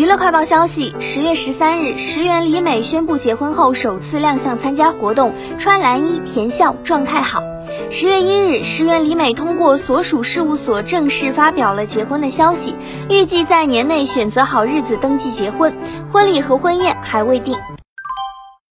娱乐快报消息十月十三日石原里美宣布结婚后首次亮相参加活动穿蓝衣甜笑状态好。十月一日石原里美通过所属事务所正式发表了结婚的消息预计在年内选择好日子登记结婚婚礼和婚宴还未定。